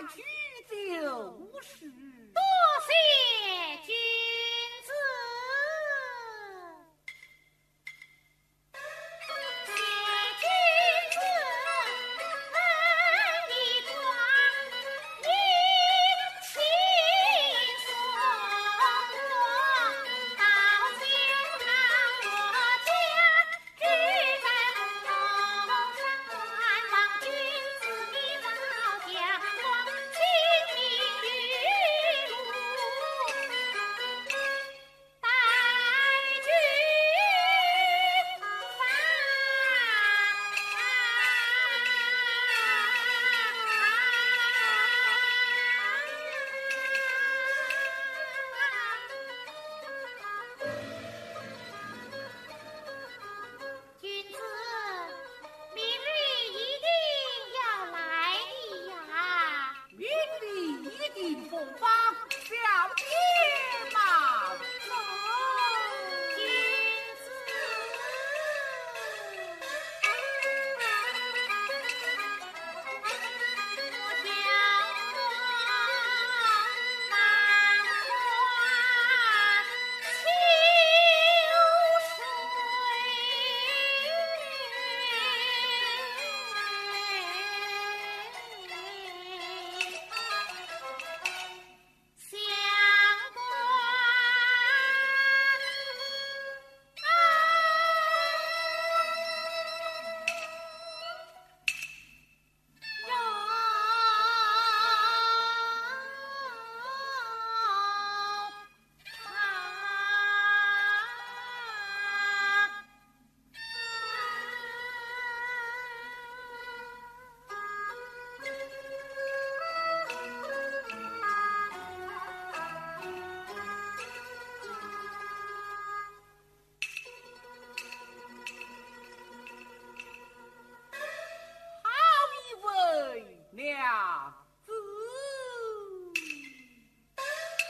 大禹则无师，多谢。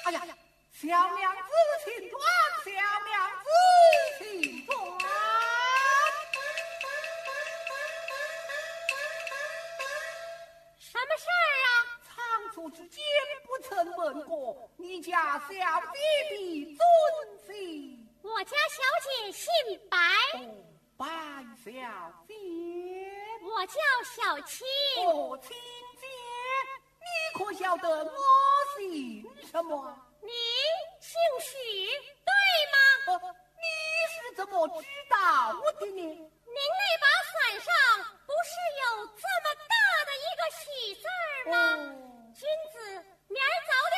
哎呀，小娘子请转，小娘子请转。什么事儿啊？仓促之间不曾问过你家小姐的尊姓。我家小姐姓白，哦，白小姐。我叫小青。哦，亲姐，你可晓得我姓什么？你姓许，对吗？哦，你是怎么知道的呢？您那把伞上不是有这么大的一个喜字吗？哦君子，明儿早点